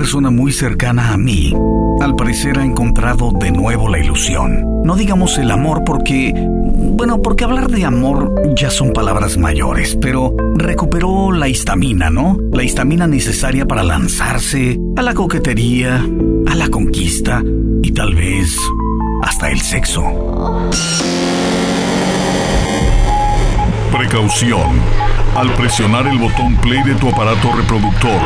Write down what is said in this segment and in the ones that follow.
persona muy cercana a mí, al parecer ha encontrado de nuevo la ilusión. No digamos el amor porque, bueno, porque hablar de amor ya son palabras mayores, pero recuperó la histamina, ¿no? La histamina necesaria para lanzarse a la coquetería, a la conquista y tal vez hasta el sexo. Precaución. Al presionar el botón play de tu aparato reproductor,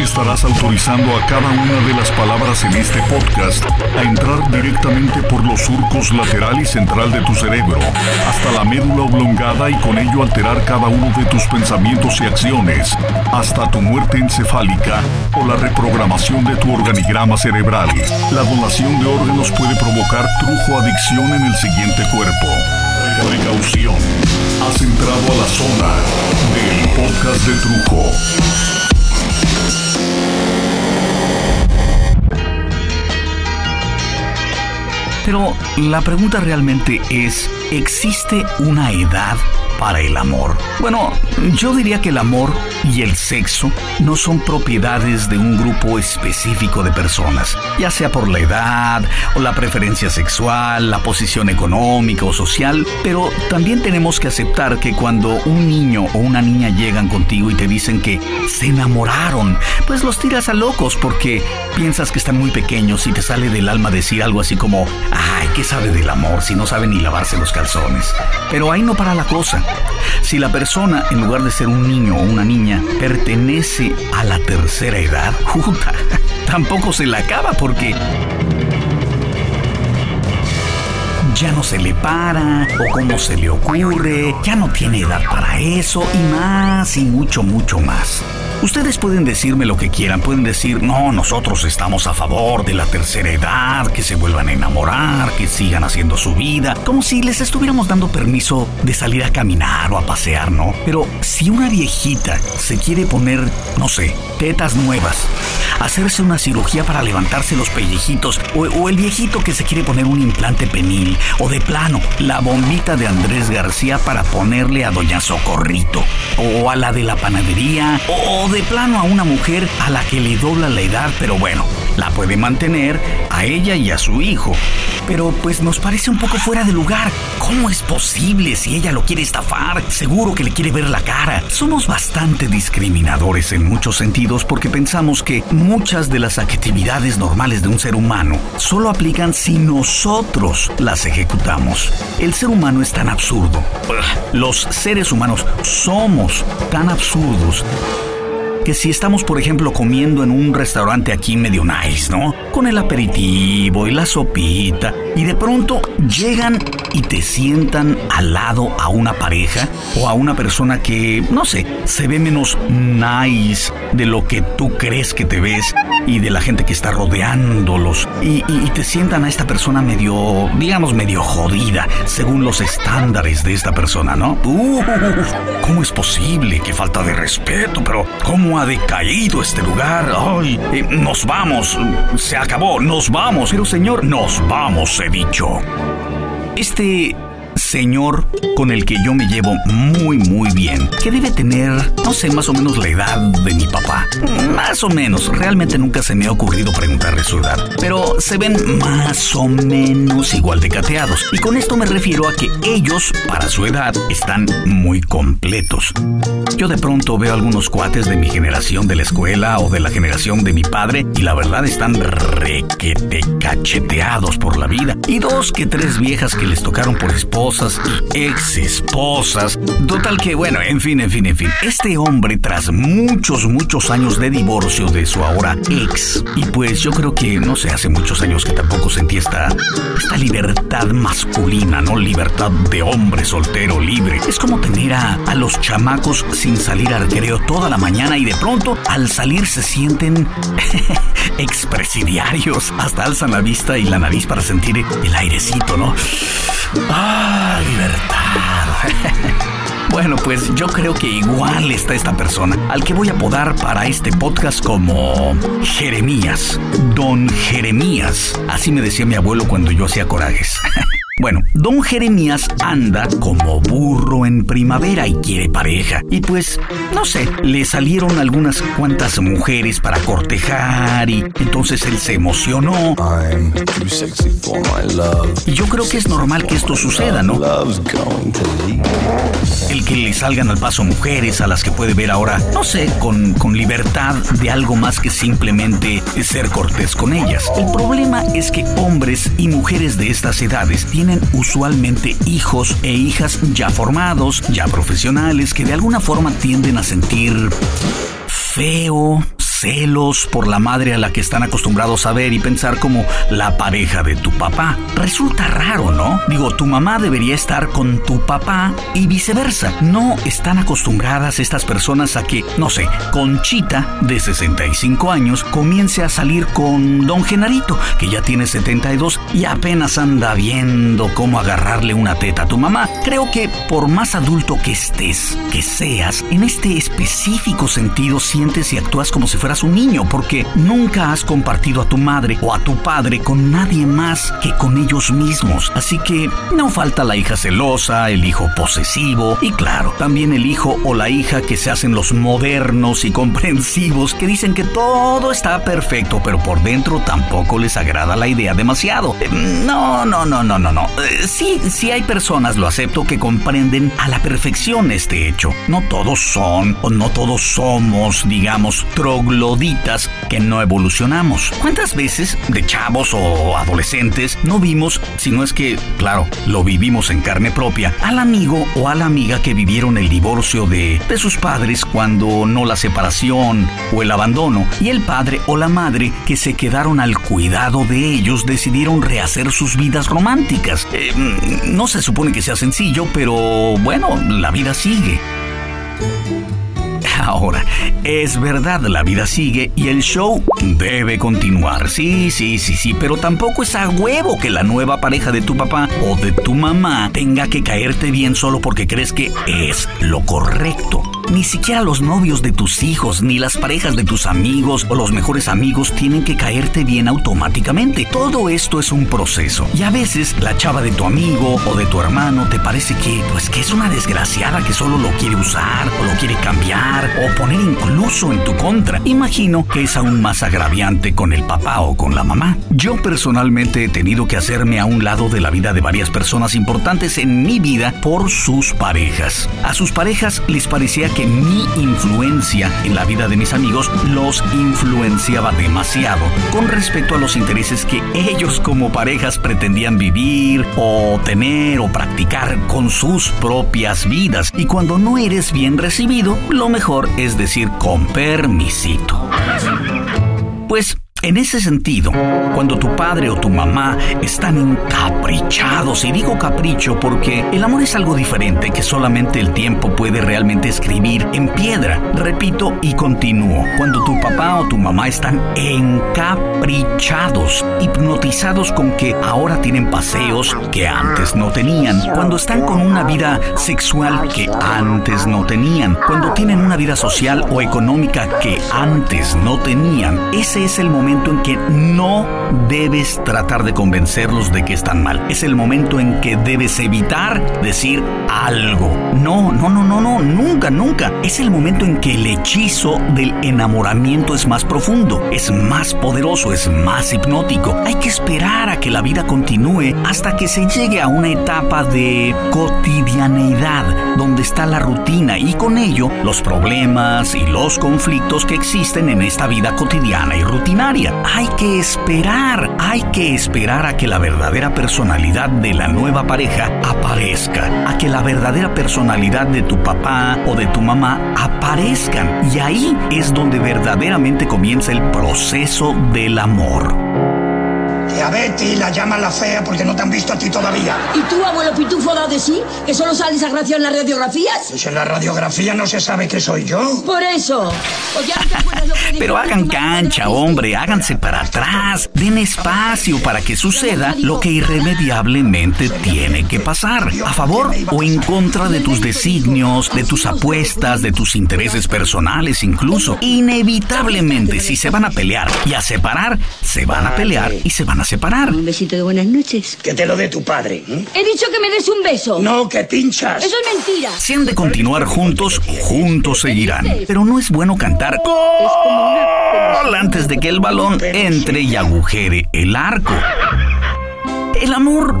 estarás autorizando a cada una de las palabras en este podcast a entrar directamente por los surcos lateral y central de tu cerebro, hasta la médula oblongada y con ello alterar cada uno de tus pensamientos y acciones, hasta tu muerte encefálica o la reprogramación de tu organigrama cerebral. La donación de órganos puede provocar trujo adicción en el siguiente cuerpo. Precaución. Has entrado a la zona del podcast de Trujo. Pero la pregunta realmente es, ¿existe una edad para el amor? Bueno, yo diría que el amor y el sexo no son propiedades de un grupo específico de personas, ya sea por la edad o la preferencia sexual, la posición económica o social, pero también tenemos que aceptar que cuando un niño o una niña llegan contigo y te dicen que se enamoraron, pues los tiras a locos porque piensas que están muy pequeños y te sale del alma decir algo así como, ay, ¿qué sabe del amor si no sabe ni lavarse los calzones? Pero ahí no para la cosa. Si la persona, en lugar de ser un niño o una niña, pertenece a la tercera edad, puta, tampoco se la acaba porque ya no se le para o cómo se le ocurre, ya no tiene edad para eso y más y mucho, mucho más. Ustedes pueden decirme lo que quieran, pueden decir, no, nosotros estamos a favor de la tercera edad, que se vuelvan a enamorar, que sigan haciendo su vida, como si les estuviéramos dando permiso de salir a caminar o a pasear, ¿no? Pero si una viejita se quiere poner, no sé, tetas nuevas, hacerse una cirugía para levantarse los pellejitos, o, el viejito que se quiere poner un implante penil, o de plano, la bombita de Andrés García para ponerle a Doña Socorrito, o a la de la panadería, o de plano a una mujer a la que le dobla la edad, pero bueno, la puede mantener a ella y a su hijo. Pero pues nos parece un poco fuera de lugar. ¿Cómo es posible si ella lo quiere estafar? Seguro que le quiere ver la cara. Somos bastante discriminadores en muchos sentidos porque pensamos que muchas de las actividades normales de un ser humano solo aplican si nosotros las ejecutamos. El ser humano es tan absurdo. Los seres humanos somos tan absurdos que si estamos, por ejemplo, comiendo en un restaurante aquí medio nice, ¿no? Con el aperitivo y la sopita, y de pronto llegan y te sientan al lado a una pareja o a una persona que, no sé, se ve menos nice de lo que tú crees que te ves y de la gente que está rodeándolos, y, te sientan a esta persona medio, digamos, medio jodida, según los estándares de esta persona, ¿no? Uf, ¿Cómo es posible? Qué falta de respeto, pero ¿cómo ha decaído este lugar? Ay, eh, nos vamos, se acabó, nos vamos. Pero señor, nos vamos, he dicho. Este señor con el que yo me llevo muy muy bien, que debe tener, no sé, más o menos la edad de mi papá. Más o menos, realmente nunca se me ha ocurrido preguntarle su edad, pero se ven más o menos igual de cateados. Y con esto me refiero a que ellos, para su edad, están muy completos. Yo de pronto veo algunos cuates de mi generación de la escuela o de la generación de mi padre y la verdad están requete cacheteados por la vida. Y dos que tres viejas que les tocaron por esposas y ex esposas. Total que bueno, en fin, en fin, en fin. Este hombre tras muchos, muchos años de divorcio de su ahora ex, y pues yo creo que no sé, hace muchos años que tampoco sentí esta, esta libertad masculina, ¿no? Libertad de hombre soltero, libre. Es como tener a, a los chamacos sin salir al recreo toda la mañana y de pronto al salir se sienten expresidiarios. Hasta alzan la vista y la nariz para sentir el airecito, ¿no? ¡Ah, libertad! Bueno, pues yo creo que igual está esta persona, al que voy a apodar para este podcast como Jeremías, Don Jeremías. Así me decía mi abuelo cuando yo hacía corajes. Bueno, don Jeremías anda como burro en primavera y quiere pareja. Y pues, no sé, le salieron algunas cuantas mujeres para cortejar y entonces él se emocionó. Y yo creo que es normal que esto suceda, ¿no? El que le salgan al paso mujeres a las que puede ver ahora, no sé, con, con libertad de algo más que simplemente ser cortés con ellas. El problema es que hombres y mujeres de estas edades tienen usualmente hijos e hijas ya formados, ya profesionales, que de alguna forma tienden a sentir feo, celos por la madre a la que están acostumbrados a ver y pensar como la pareja de tu papá. Resulta raro, ¿no? Digo, tu mamá debería estar con tu papá y viceversa. No están acostumbradas estas personas a que, no sé, Conchita, de 65 años, comience a salir con don Genarito, que ya tiene 72 y apenas anda viendo cómo agarrarle una teta a tu mamá. Creo que por más adulto que estés, que seas, en este específico sentido sientes y actúas como si fuera fueras un niño porque nunca has compartido a tu madre o a tu padre con nadie más que con ellos mismos. Así que no falta la hija celosa, el hijo posesivo y claro, también el hijo o la hija que se hacen los modernos y comprensivos que dicen que todo está perfecto pero por dentro tampoco les agrada la idea demasiado. No, no, no, no, no, no. Sí, sí hay personas, lo acepto, que comprenden a la perfección este hecho. No todos son o no todos somos, digamos, trogloditas loditas que no evolucionamos. ¿Cuántas veces de chavos o adolescentes no vimos, si no es que, claro, lo vivimos en carne propia, al amigo o a la amiga que vivieron el divorcio de, de sus padres cuando no la separación o el abandono y el padre o la madre que se quedaron al cuidado de ellos decidieron rehacer sus vidas románticas? Eh, no se supone que sea sencillo, pero bueno, la vida sigue. Ahora, es verdad, la vida sigue y el show debe continuar. Sí, sí, sí, sí, pero tampoco es a huevo que la nueva pareja de tu papá o de tu mamá tenga que caerte bien solo porque crees que es lo correcto. Ni siquiera los novios de tus hijos, ni las parejas de tus amigos o los mejores amigos tienen que caerte bien automáticamente. Todo esto es un proceso. Y a veces la chava de tu amigo o de tu hermano te parece que, pues que es una desgraciada que solo lo quiere usar o lo quiere cambiar o poner incluso en tu contra. Imagino que es aún más agraviante con el papá o con la mamá. Yo personalmente he tenido que hacerme a un lado de la vida de varias personas importantes en mi vida por sus parejas. A sus parejas les parecía que mi influencia en la vida de mis amigos los influenciaba demasiado con respecto a los intereses que ellos como parejas pretendían vivir o tener o practicar con sus propias vidas. Y cuando no eres bien recibido, lo mejor es decir con permisito. Pues en ese sentido, cuando tu padre o tu mamá están encaprichados, y digo capricho porque el amor es algo diferente que solamente el tiempo puede realmente escribir en piedra. Repito y continúo. Cuando tu papá o tu mamá están encaprichados, hipnotizados con que ahora tienen paseos que antes no tenían, cuando están con una vida sexual que antes no tenían, cuando tienen una vida social o económica que antes no tenían, ese es el momento en que no debes tratar de convencerlos de que están mal. Es el momento en que debes evitar decir algo. No, no, no, no, no, nunca, nunca. Es el momento en que el hechizo del enamoramiento es más profundo, es más poderoso, es más hipnótico. Hay que esperar a que la vida continúe hasta que se llegue a una etapa de cotidianeidad, donde está la rutina y con ello los problemas y los conflictos que existen en esta vida cotidiana y rutinaria. Hay que esperar, hay que esperar a que la verdadera personalidad de la nueva pareja aparezca, a que la verdadera personalidad de tu papá o de tu mamá aparezcan. Y ahí es donde verdaderamente comienza el proceso del amor. A Betty la llaman la fea porque no te han visto a ti todavía. ¿Y tú, abuelo Pitufo, da de sí? ¿Que solo sales agraciado en las radiografías? Pues en la radiografía no se sabe que soy yo. Por eso. Pues Pero hagan cancha, hombre, háganse para atrás. Den espacio para que suceda lo que irremediablemente tiene que pasar. A favor o en contra de tus designios, de tus apuestas, de tus intereses personales incluso. Inevitablemente, si se van a pelear y a separar, se van a pelear y se van a separar separar. Un besito de buenas noches. Que te lo dé tu padre. ¿eh? He dicho que me des un beso. No, que pinchas. Eso es mentira. Si han de continuar juntos, juntos seguirán. Pero no es bueno cantar gol antes de que el balón entre y agujere el arco. El amor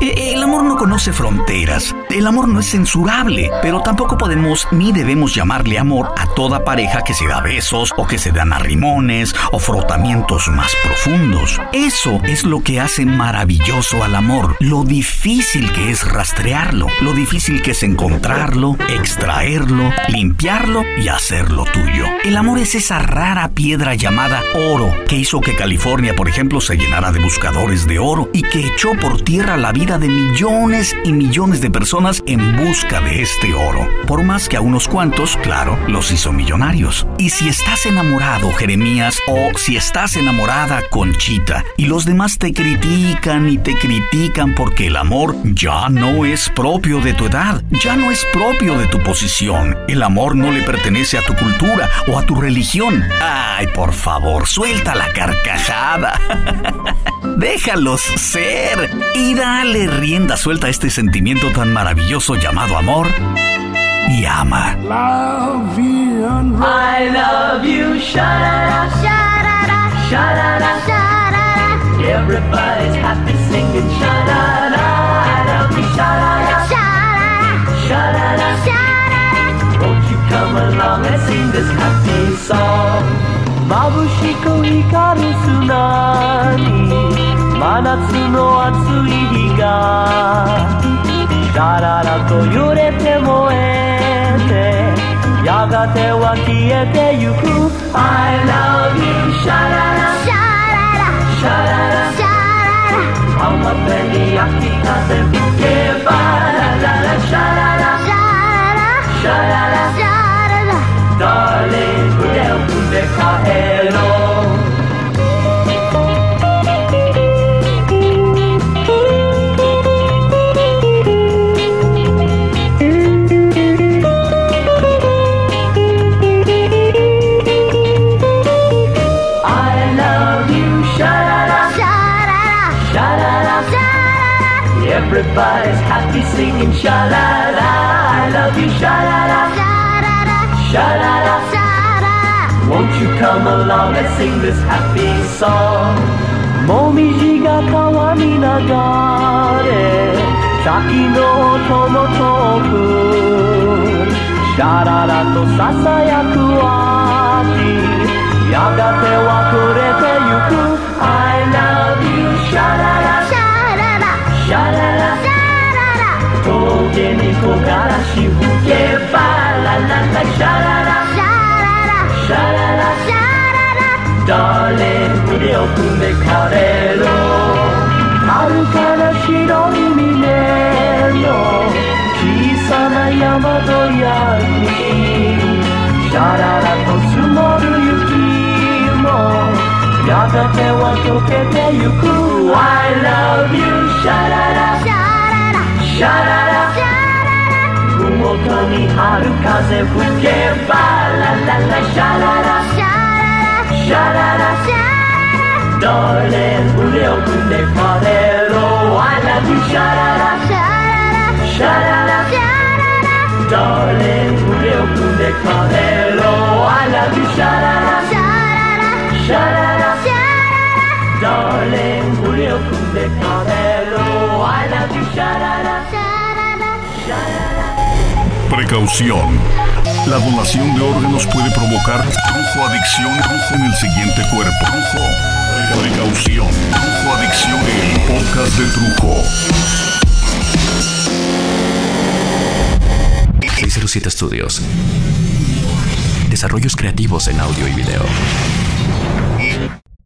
eh, el amor no conoce fronteras, el amor no es censurable, pero tampoco podemos ni debemos llamarle amor a toda pareja que se da besos o que se dan arrimones o frotamientos más profundos. Eso es lo que hace maravilloso al amor, lo difícil que es rastrearlo, lo difícil que es encontrarlo, extraerlo, limpiarlo y hacerlo tuyo. El amor es esa rara piedra llamada oro que hizo que California, por ejemplo, se llenara de buscadores de oro y que echó por tierra la vida de millones y millones de personas en busca de este oro. Por más que a unos cuantos, claro, los hizo millonarios. Y si estás enamorado, Jeremías, o si estás enamorada, Conchita, y los demás te critican y te critican porque el amor ya no es propio de tu edad, ya no es propio de tu posición. El amor no le pertenece a tu cultura o a tu religión. Ay, por favor, suelta la carcajada. Déjalos ser y dale rienda suelta a este sentimiento tan maravilloso llamado amor y ama. I love you, sha-da-da, sha-da-da, sha-da-da, sha-da-da. Everybody's happy singing sha-da-da. I love you, sha-da-da, sha-da-da, sha-da-da. Won't you come along and sing this happy song? 眩しく光る砂に真夏の暑い てやがては消えてゆく I love you シャララシャララ浜辺に秋風吹けば come along and sing this happy song? もみじが川に流れ先の音も遠くシャララとささやく秋やがては暮れてゆく I love you シャララシャララ峠に木枯らし吹けばラララシャララシャララ Darling 腕を組んで帰ろ。う遥かな白い峰の小さな山とやにシャララと積もる雪も。やがては溶けてゆく。I love you. シャララ。シャララ。ふもとに春風吹けば。ラララ。シャララ Sha-da-da Darling, Julio, Cunepadero I love you, sha-da-da Sha-da-da Darling, Julio, Cunepadero I love you, sha-da-da Sha-da-da Darling, Julio, Cunepadero I love you, sha-da-da Precaución. La donación de órganos puede provocar brujo adicción en el siguiente cuerpo. Brujo. Precaución. Brujo adicción el podcast de Trujo. 607 Studios. Desarrollos creativos en audio y video.